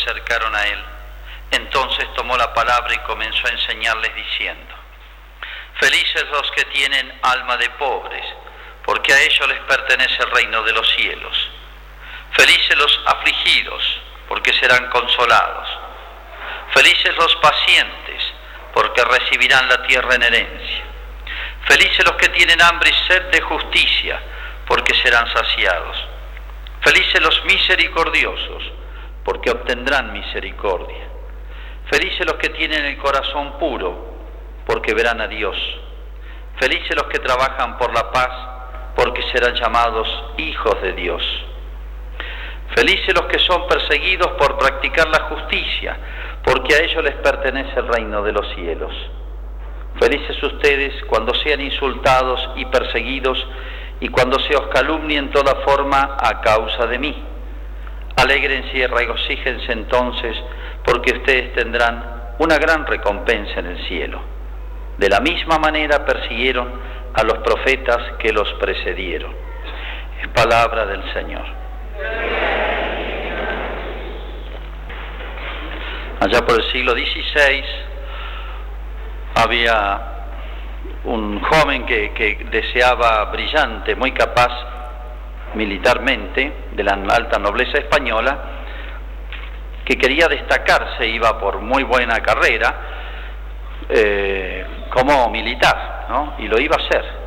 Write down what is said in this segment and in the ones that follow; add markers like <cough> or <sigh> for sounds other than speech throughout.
acercaron a él. Entonces tomó la palabra y comenzó a enseñarles diciendo, Felices los que tienen alma de pobres, porque a ellos les pertenece el reino de los cielos. Felices los afligidos, porque serán consolados. Felices los pacientes, porque recibirán la tierra en herencia. Felices los que tienen hambre y sed de justicia, porque serán saciados. Felices los misericordiosos, porque obtendrán misericordia. Felices los que tienen el corazón puro, porque verán a Dios. Felices los que trabajan por la paz, porque serán llamados hijos de Dios. Felices los que son perseguidos por practicar la justicia, porque a ellos les pertenece el reino de los cielos. Felices ustedes cuando sean insultados y perseguidos y cuando se os calumnie en toda forma a causa de mí. Alégrense y regocíjense entonces, porque ustedes tendrán una gran recompensa en el cielo. De la misma manera persiguieron a los profetas que los precedieron. Es palabra del Señor. Allá por el siglo XVI había un joven que, deseaba brillante, muy capaz militarmente, de la alta nobleza española, que quería destacarse, iba por muy buena carrera, eh, como militar, ¿no? y lo iba a hacer.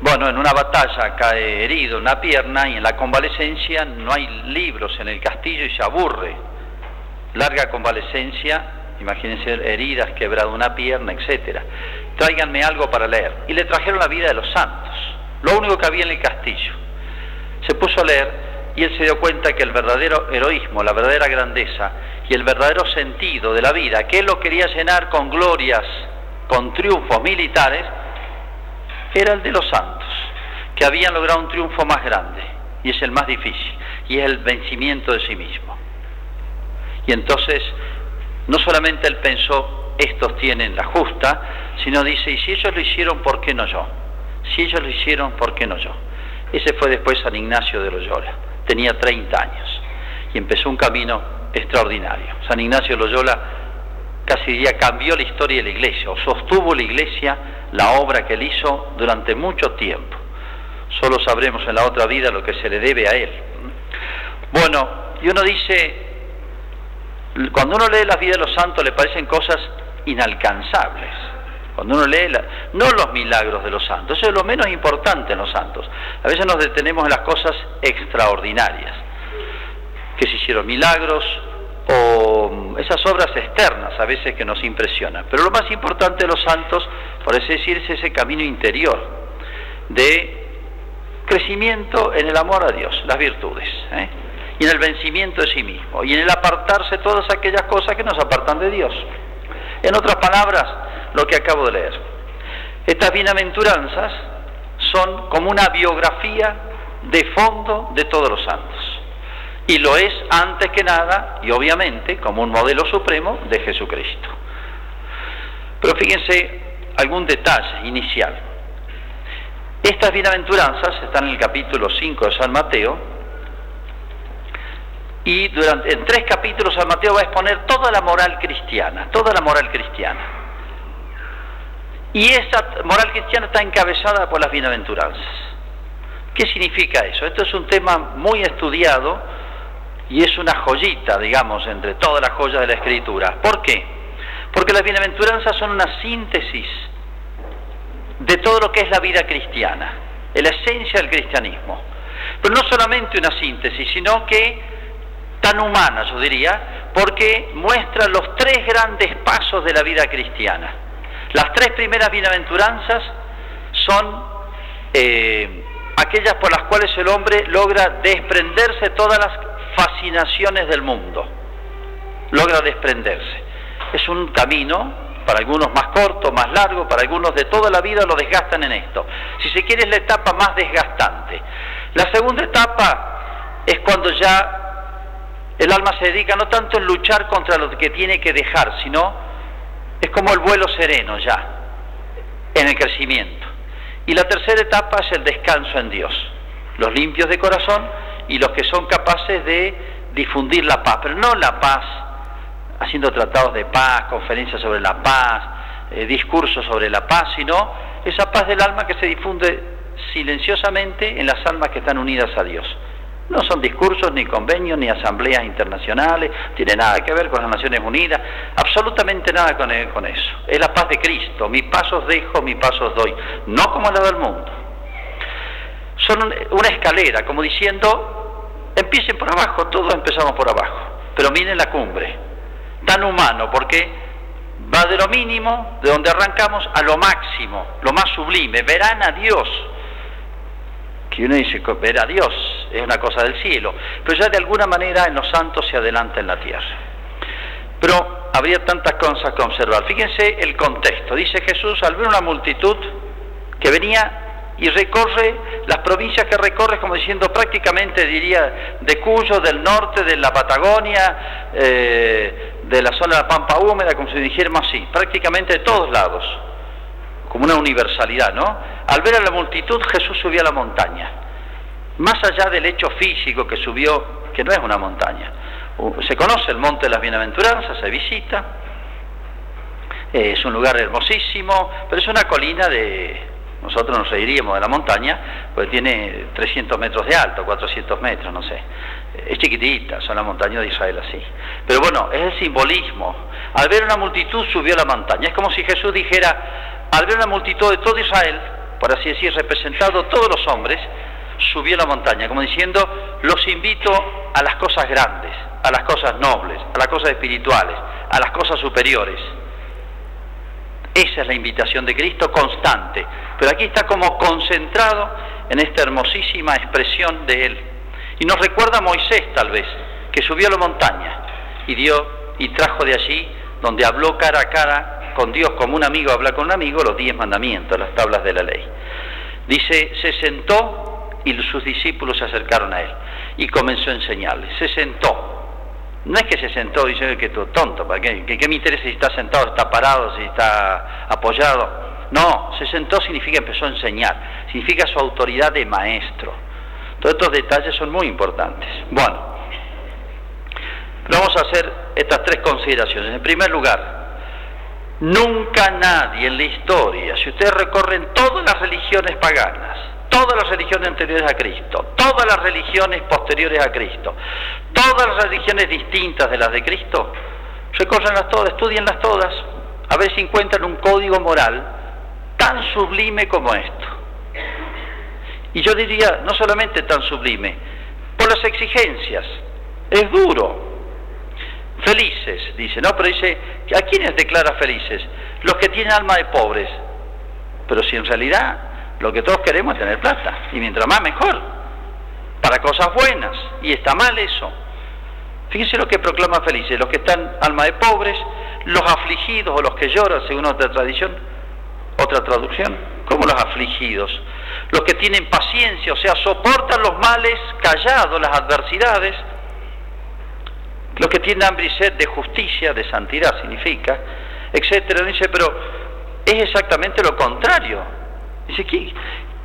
Bueno, en una batalla cae herido una pierna y en la convalecencia no hay libros en el castillo y se aburre. Larga convalecencia, imagínense heridas, quebrado una pierna, etc. Tráiganme algo para leer. Y le trajeron la vida de los santos, lo único que había en el castillo. Se puso a leer y él se dio cuenta que el verdadero heroísmo, la verdadera grandeza y el verdadero sentido de la vida, que él lo quería llenar con glorias, con triunfos militares, era el de los santos, que habían logrado un triunfo más grande, y es el más difícil, y es el vencimiento de sí mismo. Y entonces, no solamente él pensó, estos tienen la justa, sino dice, y si ellos lo hicieron, ¿por qué no yo? Si ellos lo hicieron, ¿por qué no yo? Ese fue después San Ignacio de Loyola, tenía 30 años, y empezó un camino extraordinario. San Ignacio Loyola casi diría cambió la historia de la iglesia o sostuvo la iglesia la obra que él hizo durante mucho tiempo. Solo sabremos en la otra vida lo que se le debe a él. Bueno, y uno dice, cuando uno lee la vida de los santos le parecen cosas inalcanzables. Cuando uno lee, no los milagros de los santos, eso es lo menos importante en los santos. A veces nos detenemos en las cosas extraordinarias que se hicieron milagros o esas obras externas a veces que nos impresionan. Pero lo más importante de los santos, por así decir, es ese camino interior de crecimiento en el amor a Dios, las virtudes, ¿eh? y en el vencimiento de sí mismo, y en el apartarse todas aquellas cosas que nos apartan de Dios. En otras palabras, lo que acabo de leer. Estas bienaventuranzas son como una biografía de fondo de todos los santos y lo es antes que nada y obviamente como un modelo supremo de Jesucristo. Pero fíjense algún detalle inicial. Estas bienaventuranzas están en el capítulo 5 de San Mateo y durante, en tres capítulos San Mateo va a exponer toda la moral cristiana, toda la moral cristiana. Y esa moral cristiana está encabezada por las bienaventuranzas. ¿Qué significa eso? Esto es un tema muy estudiado y es una joyita, digamos, entre todas las joyas de la Escritura. ¿Por qué? Porque las bienaventuranzas son una síntesis de todo lo que es la vida cristiana, la esencia del cristianismo. Pero no solamente una síntesis, sino que tan humana, yo diría, porque muestra los tres grandes pasos de la vida cristiana. Las tres primeras bienaventuranzas son eh, aquellas por las cuales el hombre logra desprenderse todas las fascinaciones del mundo. Logra desprenderse. Es un camino, para algunos más corto, más largo, para algunos de toda la vida lo desgastan en esto. Si se quiere es la etapa más desgastante. La segunda etapa es cuando ya el alma se dedica no tanto en luchar contra lo que tiene que dejar, sino es como el vuelo sereno ya, en el crecimiento. Y la tercera etapa es el descanso en Dios. Los limpios de corazón y los que son capaces de difundir la paz, pero no la paz haciendo tratados de paz, conferencias sobre la paz, eh, discursos sobre la paz, sino esa paz del alma que se difunde silenciosamente en las almas que están unidas a Dios. No son discursos, ni convenios, ni asambleas internacionales, tiene nada que ver con las Naciones Unidas, absolutamente nada con, e, eso. Es la paz de Cristo, mi pasos dejo, mi pasos doy, no como la del mundo. Son una escalera, como diciendo, empiecen por abajo, todos empezamos por abajo, pero miren la cumbre, tan humano, porque va de lo mínimo, de donde arrancamos, a lo máximo, lo más sublime, verán a Dios que uno dice, ver a Dios es una cosa del cielo, pero ya de alguna manera en los santos se adelanta en la tierra. Pero habría tantas cosas que observar. Fíjense el contexto. Dice Jesús, al ver una multitud que venía y recorre las provincias que recorre, como diciendo prácticamente, diría, de Cuyo, del norte, de la Patagonia, eh, de la zona de la Pampa Húmeda, como si dijéramos así, prácticamente de todos lados como una universalidad, ¿no? Al ver a la multitud, Jesús subió a la montaña. Más allá del hecho físico que subió, que no es una montaña. Se conoce el Monte de las Bienaventuranzas, se visita. Eh, es un lugar hermosísimo, pero es una colina de... Nosotros nos reiríamos de la montaña, porque tiene 300 metros de alto, 400 metros, no sé. Es chiquitita, son las montañas de Israel así. Pero bueno, es el simbolismo. Al ver una multitud subió la montaña. Es como si Jesús dijera, al ver una multitud de todo Israel, por así decir, representado todos los hombres, subió la montaña, como diciendo, los invito a las cosas grandes, a las cosas nobles, a las cosas espirituales, a las cosas superiores. Esa es la invitación de Cristo constante, pero aquí está como concentrado en esta hermosísima expresión de Él. Y nos recuerda a Moisés tal vez, que subió a la montaña y dio y trajo de allí, donde habló cara a cara con Dios como un amigo habla con un amigo, los diez mandamientos, las tablas de la ley. Dice, se sentó y sus discípulos se acercaron a él y comenzó a enseñarles. Se sentó. No es que se sentó dice que tú tonto, ¿para qué? ¿Qué, me interesa si está sentado, está parado, si está apoyado? No, se sentó significa empezó a enseñar, significa su autoridad de maestro. Todos estos detalles son muy importantes. Bueno, vamos a hacer estas tres consideraciones. En primer lugar, Nunca nadie en la historia, si ustedes recorren todas las religiones paganas, todas las religiones anteriores a Cristo, todas las religiones posteriores a Cristo, todas las religiones distintas de las de Cristo, recorrenlas todas, estudienlas todas, a ver si encuentran un código moral tan sublime como esto. Y yo diría, no solamente tan sublime, por las exigencias, es duro, Felices, dice, ¿no? Pero dice, ¿a quiénes declara felices? Los que tienen alma de pobres. Pero si en realidad lo que todos queremos es tener plata, y mientras más mejor, para cosas buenas, y está mal eso. Fíjense lo que proclama felices, los que están alma de pobres, los afligidos o los que lloran, según otra tradición, otra traducción, como los afligidos, los que tienen paciencia, o sea, soportan los males callados, las adversidades, los que tienen hambre y sed de justicia, de santidad significa, etcétera. Dice, pero es exactamente lo contrario. Dice, que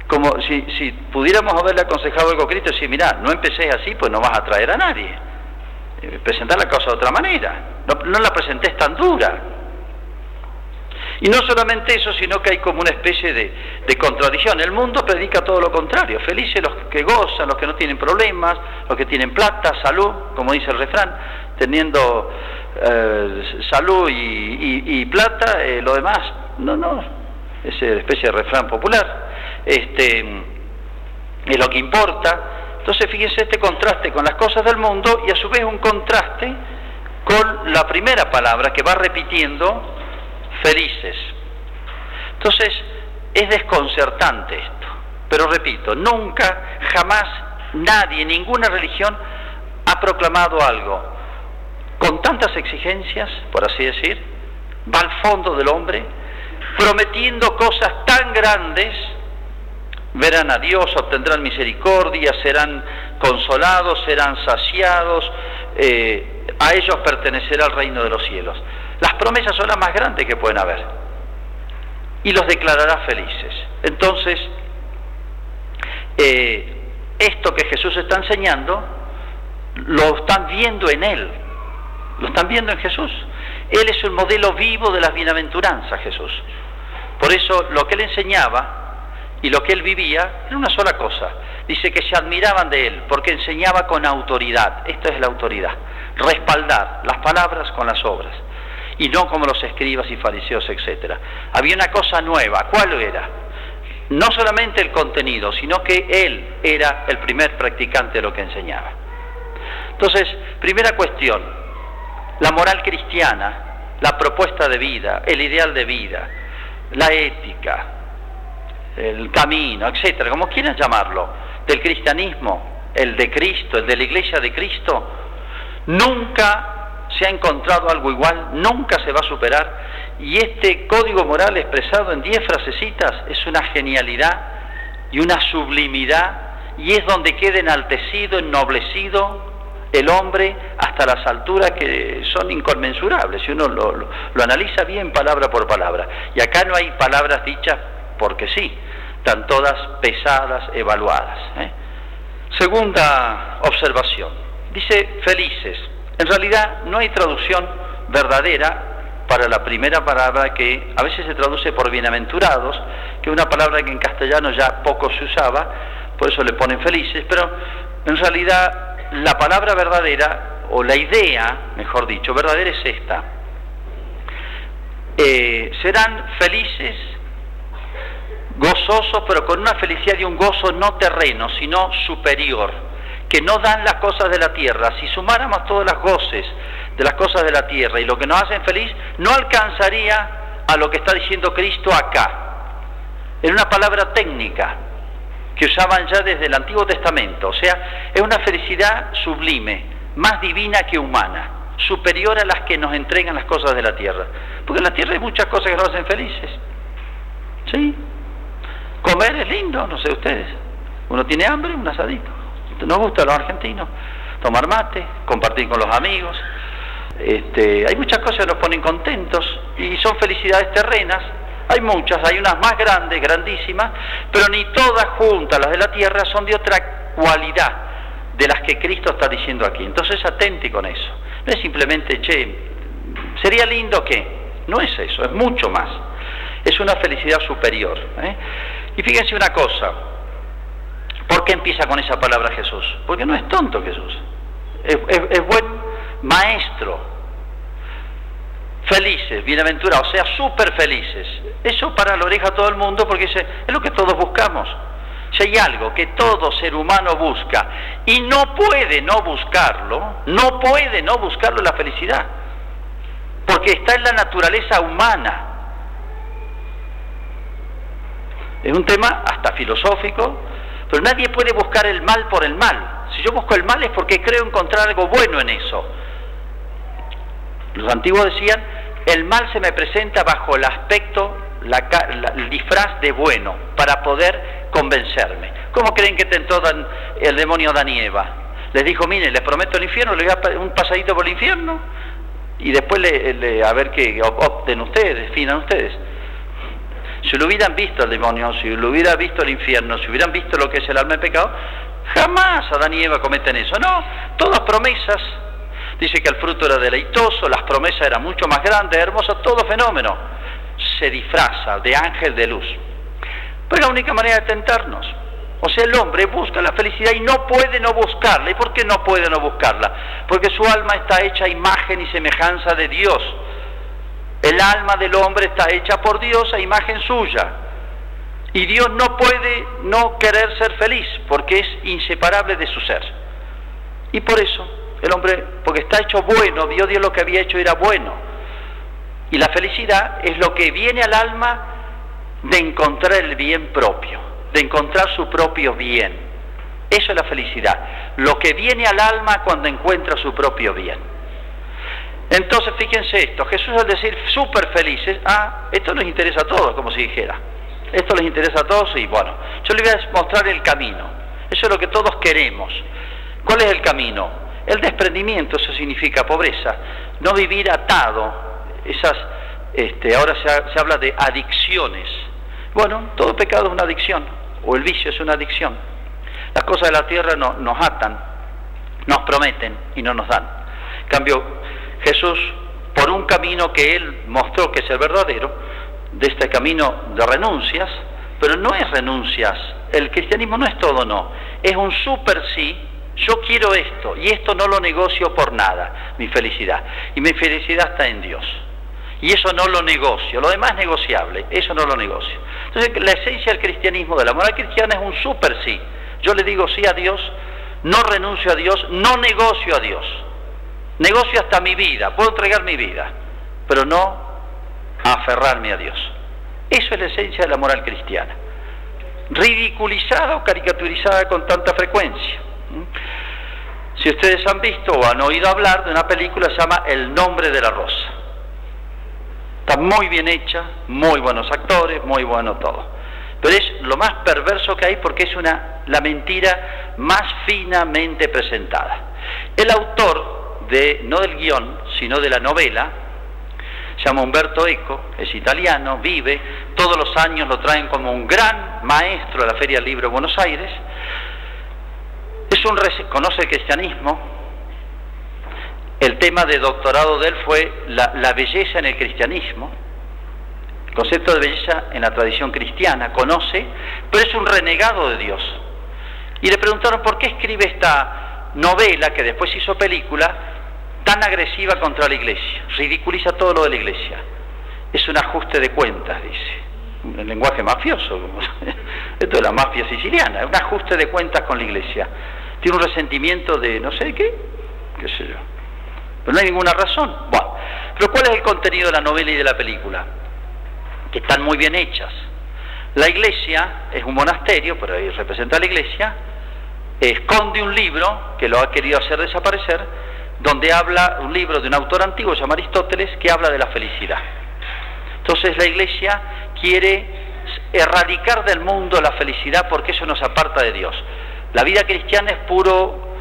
como si, si pudiéramos haberle aconsejado algo a Cristo, decir, mira, no empecéis así, pues no vas a traer a nadie. Eh, presentar la cosa de otra manera. No, no la presentés tan dura. Y no solamente eso, sino que hay como una especie de, contradicción. El mundo predica todo lo contrario. Felices los que gozan, los que no tienen problemas, los que tienen plata, salud, como dice el refrán, teniendo eh, salud y, plata, eh, lo demás, no, no, es especie de refrán popular. Este, es lo que importa. Entonces fíjense este contraste con las cosas del mundo y a su vez un contraste con la primera palabra que va repitiendo felices. Entonces, es desconcertante esto. Pero repito, nunca, jamás, nadie, ninguna religión ha proclamado algo con tantas exigencias, por así decir, va al fondo del hombre, prometiendo cosas tan grandes, verán a Dios, obtendrán misericordia, serán consolados, serán saciados, eh, a ellos pertenecerá el reino de los cielos. Las promesas son las más grandes que pueden haber. Y los declarará felices. Entonces, eh, esto que Jesús está enseñando lo están viendo en Él, lo están viendo en Jesús. Él es el modelo vivo de las bienaventuranzas, Jesús. Por eso lo que Él enseñaba y lo que Él vivía era una sola cosa. Dice que se admiraban de Él porque enseñaba con autoridad. Esta es la autoridad. Respaldar las palabras con las obras. Y no como los escribas y fariseos, etc. Había una cosa nueva. ¿Cuál era? No solamente el contenido, sino que Él era el primer practicante de lo que enseñaba. Entonces, primera cuestión, la moral cristiana, la propuesta de vida, el ideal de vida, la ética, el camino, etcétera, como quieran llamarlo, del cristianismo, el de Cristo, el de la iglesia de Cristo, nunca se ha encontrado algo igual, nunca se va a superar. Y este código moral expresado en diez frasecitas es una genialidad y una sublimidad, y es donde queda enaltecido, ennoblecido el hombre hasta las alturas que son inconmensurables, si uno lo, lo, analiza bien palabra por palabra. Y acá no hay palabras dichas porque sí, están todas pesadas, evaluadas. ¿eh? Segunda observación, dice felices. En realidad no hay traducción verdadera para la primera palabra que a veces se traduce por bienaventurados, que es una palabra que en castellano ya poco se usaba, por eso le ponen felices, pero en realidad la palabra verdadera, o la idea, mejor dicho, verdadera es esta. Eh, serán felices, gozosos, pero con una felicidad y un gozo no terreno, sino superior, que no dan las cosas de la tierra. Si sumáramos todas las goces de las cosas de la tierra y lo que nos hacen feliz, no alcanzaría a lo que está diciendo Cristo acá. En una palabra técnica, que usaban ya desde el Antiguo Testamento. O sea, es una felicidad sublime, más divina que humana, superior a las que nos entregan las cosas de la tierra. Porque en la tierra hay muchas cosas que nos hacen felices. ¿Sí? Comer es lindo, no sé ustedes. Uno tiene hambre, un asadito. Nos gusta a los argentinos. Tomar mate, compartir con los amigos. Este, hay muchas cosas que nos ponen contentos y son felicidades terrenas hay muchas, hay unas más grandes, grandísimas, pero ni todas juntas, las de la tierra, son de otra cualidad de las que Cristo está diciendo aquí. Entonces atente con eso. No es simplemente, che, sería lindo que... No es eso, es mucho más. Es una felicidad superior. ¿eh? Y fíjense una cosa, ¿por qué empieza con esa palabra Jesús? Porque no es tonto Jesús, es buen maestro, felices, bienaventurados, o sea, súper felices. Eso para la oreja a todo el mundo porque es lo que todos buscamos. Si hay algo que todo ser humano busca y no puede no buscarlo, no puede no buscarlo la felicidad, porque está en la naturaleza humana. Es un tema hasta filosófico, pero nadie puede buscar el mal por el mal. Si yo busco el mal es porque creo encontrar algo bueno en eso. Los antiguos decían, el mal se me presenta bajo el aspecto, el disfraz de bueno, para poder convencerme. ¿Cómo creen que tentó el demonio a Eva? Les dijo, mire, les prometo el infierno, le voy a un pasadito por el infierno y después le, a ver qué opten ustedes, definan ustedes. Si lo hubieran visto el demonio, si lo hubiera visto el infierno, si hubieran visto lo que es el alma de pecado, jamás Adán y Eva cometen eso. No, todas promesas Dice que el fruto era deleitoso, las promesas eran mucho más grandes, hermosas, todo fenómeno. Se disfraza de ángel de luz. Pero es la única manera de tentarnos. O sea, el hombre busca la felicidad y no puede no buscarla. ¿Y por qué no puede no buscarla? Porque su alma está hecha a imagen y semejanza de Dios. El alma del hombre está hecha por Dios a imagen suya. Y Dios no puede no querer ser feliz porque es inseparable de su ser. Y por eso el hombre, porque está hecho bueno, vio Dios lo que había hecho era bueno. Y la felicidad es lo que viene al alma de encontrar el bien propio, de encontrar su propio bien. Eso es la felicidad, lo que viene al alma cuando encuentra su propio bien. Entonces, fíjense esto, Jesús al decir súper felices, ah, esto les interesa a todos, como si dijera. Esto les interesa a todos y bueno, yo les voy a mostrar el camino. Eso es lo que todos queremos. ¿Cuál es el camino? El desprendimiento, eso significa pobreza, no vivir atado, esas, este, ahora se, habla de adicciones. Bueno, todo pecado es una adicción, o el vicio es una adicción. Las cosas de la tierra no, nos atan, Nos prometen y no nos dan. En cambio, Jesús, por un camino que Él mostró que es el verdadero, de este camino de renuncias, pero no es renuncias. El cristianismo no es todo no, es un super sí. Yo quiero esto y esto no lo negocio por nada, mi felicidad. Y mi felicidad está en Dios. Y eso no lo negocio, lo demás es negociable, eso no lo negocio. Entonces la esencia del cristianismo, de la moral cristiana es un super sí. Yo le digo sí a Dios, no renuncio a Dios, no negocio a Dios. Negocio hasta mi vida, puedo entregar mi vida, pero no aferrarme a Dios. Eso es la esencia de la moral cristiana, ridiculizada o caricaturizada con tanta frecuencia. Si ustedes han visto o han oído hablar de una película se llama El nombre de la rosa. Está muy bien hecha, muy buenos actores, muy bueno todo. Pero es lo más perverso que hay porque es una, la mentira más finamente presentada. El autor de, no del guion, sino de la novela, se llama Umberto Eco, es italiano, vive, todos los años lo traen como un gran maestro de la Feria del Libro de Buenos Aires, es un, conoce el cristianismo, el tema de doctorado de él fue la, belleza en el cristianismo, el concepto de belleza en la tradición cristiana, conoce, pero es un renegado de Dios. Y le preguntaron por qué escribe esta novela que después hizo película, tan agresiva contra la iglesia, ridiculiza todo lo de la iglesia. Es un ajuste de cuentas, dice. Un lenguaje mafioso, <laughs> esto es la mafia siciliana, un ajuste de cuentas con la iglesia. Tiene un resentimiento de no sé qué, qué sé yo. Pero no hay ninguna razón. Bueno, pero ¿cuál es el contenido de la novela y de la película? Que están muy bien hechas. La iglesia es un monasterio, pero ahí representa a la iglesia, esconde un libro que lo ha querido hacer desaparecer, donde habla un libro de un autor antiguo, se llama Aristóteles, que habla de la felicidad. Entonces la iglesia quiere erradicar del mundo la felicidad porque eso nos aparta de Dios. La vida cristiana es puro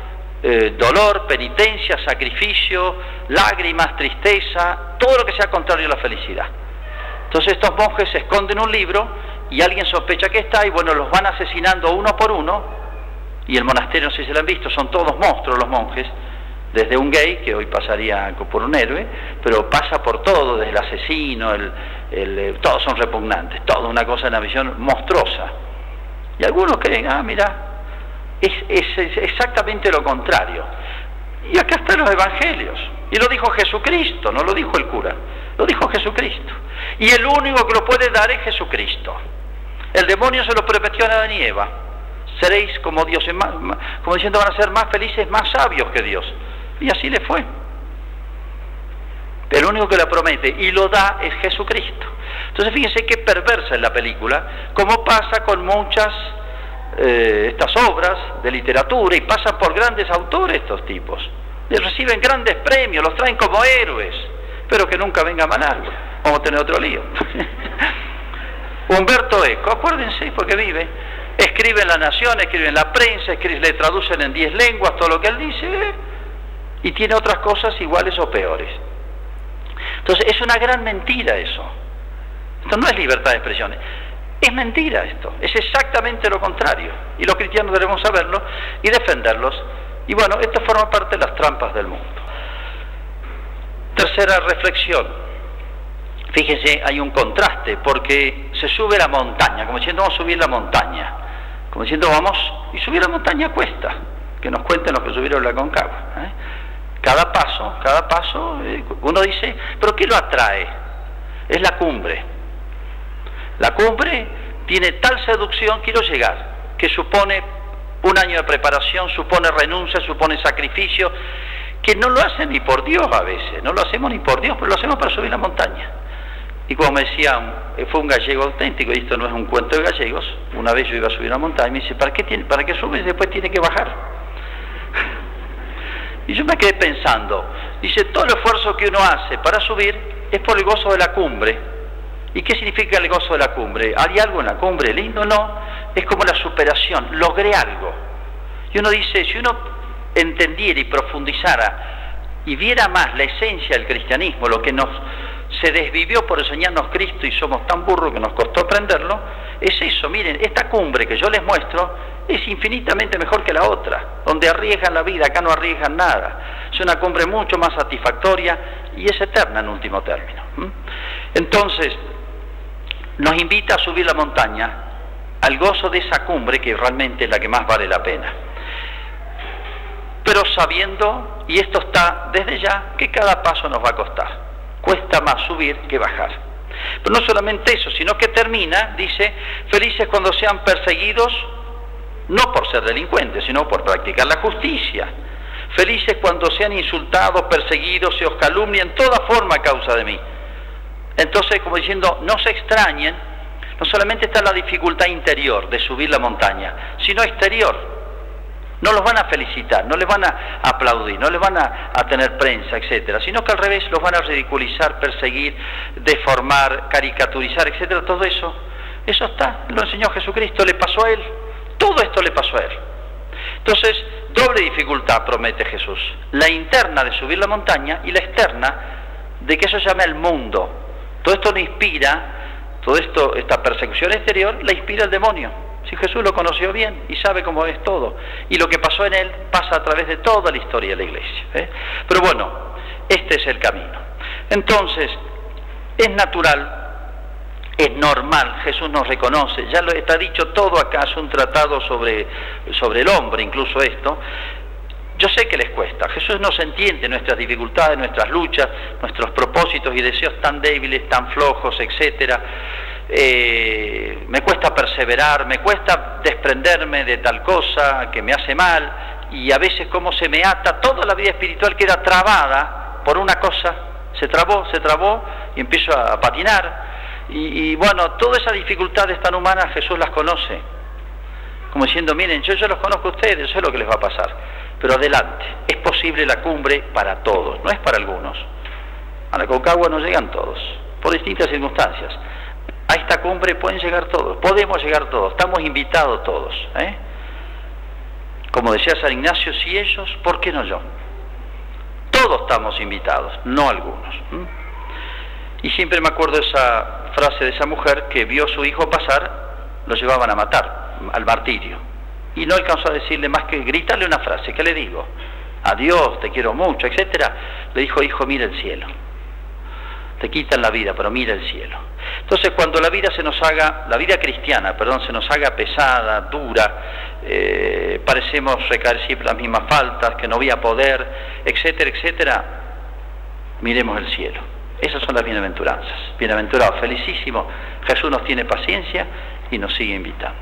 eh, dolor, penitencia, sacrificio, lágrimas, tristeza, todo lo que sea contrario a la felicidad. Entonces estos monjes esconden un libro y alguien sospecha que está y bueno, los van asesinando uno por uno y el monasterio, no sé si se lo han visto, son todos monstruos los monjes, desde un gay, que hoy pasaría por un héroe, pero pasa por todo, desde el asesino, el, eh, todos son repugnantes, toda una cosa, una visión monstruosa. Y algunos creen, ah, mira, es, es, exactamente lo contrario. Y acá están los evangelios. Y lo dijo Jesucristo, no lo dijo el cura, lo dijo Jesucristo. Y el único que lo puede dar es Jesucristo. El demonio se lo prometió a Adán y Eva. Seréis como Dios, como diciendo van a ser más felices, más sabios que Dios. Y así le fue. El único que la promete y lo da es Jesucristo. Entonces fíjense qué perversa es la película, como pasa con muchas eh, estas obras de literatura y pasan por grandes autores estos tipos. Les reciben grandes premios, los traen como héroes. Espero que nunca venga algo. Vamos a tener otro lío. <laughs> Humberto Eco, acuérdense porque vive, escribe en La Nación, escribe en la prensa, escribe, le traducen en diez lenguas todo lo que él dice y tiene otras cosas iguales o peores. Entonces es una gran mentira eso. Esto no es libertad de expresión. Es mentira esto, es exactamente lo contrario. Y los cristianos debemos saberlo y defenderlos. Y bueno, esto forma parte de las trampas del mundo. Tercera reflexión. Fíjese, hay un contraste, porque se sube la montaña, como diciendo vamos a subir la montaña, como diciendo vamos, y subir la montaña cuesta, que nos cuenten los que subieron la Concagua. ¿eh? Cada paso, cada paso, eh, uno dice, pero ¿qué lo atrae? Es la cumbre. La cumbre tiene tal seducción, quiero llegar, que supone un año de preparación, supone renuncia, supone sacrificio, que no lo hacen ni por Dios a veces, no lo hacemos ni por Dios, pero lo hacemos para subir la montaña. Y como me decían, eh, fue un gallego auténtico, y esto no es un cuento de gallegos, una vez yo iba a subir la montaña y me dice, ¿para qué, tiene, para qué subes y después tiene que bajar? <laughs> Y yo me quedé pensando, dice, todo el esfuerzo que uno hace para subir es por el gozo de la cumbre. ¿Y qué significa el gozo de la cumbre? ¿Hay algo en la cumbre lindo? No, es como la superación, logré algo. Y uno dice, si uno entendiera y profundizara y viera más la esencia del cristianismo, lo que nos se desvivió por enseñarnos Cristo y somos tan burros que nos costó aprenderlo, es eso, miren, esta cumbre que yo les muestro es infinitamente mejor que la otra, donde arriesgan la vida, acá no arriesgan nada. Es una cumbre mucho más satisfactoria y es eterna en último término. Entonces, nos invita a subir la montaña al gozo de esa cumbre que realmente es la que más vale la pena. Pero sabiendo, y esto está desde ya, que cada paso nos va a costar. Cuesta más subir que bajar. Pero no solamente eso, sino que termina, dice, felices cuando sean perseguidos, no por ser delincuentes, sino por practicar la justicia. Felices cuando sean insultados, perseguidos, se os calumnien, toda forma a causa de mí. Entonces, como diciendo, no se extrañen, no solamente está la dificultad interior de subir la montaña, sino exterior. No los van a felicitar, no les van a aplaudir, no les van a, tener prensa, etcétera, sino que al revés los van a ridiculizar, perseguir, deformar, caricaturizar, etcétera. Todo eso, eso está, lo enseñó Jesucristo, le pasó a él. Todo esto le pasó a él. Entonces, doble dificultad promete Jesús. La interna de subir la montaña y la externa de que eso se llama el mundo. Todo esto le inspira, todo esto, esta persecución exterior, la inspira el demonio. Si Jesús lo conoció bien y sabe cómo es todo. Y lo que pasó en él pasa a través de toda la historia de la iglesia. ¿eh? Pero bueno, este es el camino. Entonces, es natural, es normal, Jesús nos reconoce, ya lo está dicho todo acá, es un tratado sobre, sobre el hombre, incluso esto. Yo sé que les cuesta, Jesús nos entiende nuestras dificultades, nuestras luchas, nuestros propósitos y deseos tan débiles, tan flojos, etcétera. Eh, me cuesta perseverar, me cuesta desprenderme de tal cosa que me hace mal y a veces como se me ata, toda la vida espiritual queda trabada por una cosa, se trabó, se trabó y empiezo a patinar. Y, bueno, todas esas dificultades tan humanas Jesús las conoce, como diciendo, miren, yo, yo los conozco a ustedes, yo sé lo que les va a pasar, pero adelante, es posible la cumbre para todos, no es para algunos. A la Concagua no llegan todos, por distintas circunstancias a esta cumbre pueden llegar todos, podemos llegar todos, estamos invitados todos. ¿eh? Como decía San Ignacio, si ellos, ¿por qué no yo? Todos estamos invitados, no algunos. Y siempre me acuerdo esa frase de esa mujer que vio a su hijo pasar, lo llevaban a matar, al martirio. Y no alcanzó a decirle más que gritarle una frase, ¿qué le digo? Adiós, te quiero mucho, etcétera. Le dijo, hijo, mira el cielo te quitan la vida, pero mira el cielo. Entonces cuando la vida se nos haga, la vida cristiana, perdón, se nos haga pesada, dura, eh, parecemos recaer siempre las mismas faltas, que no voy a poder, etcétera, etcétera, miremos el cielo. Esas son las bienaventuranzas. Bienaventurados, felicísimo. Jesús nos tiene paciencia y nos sigue invitando.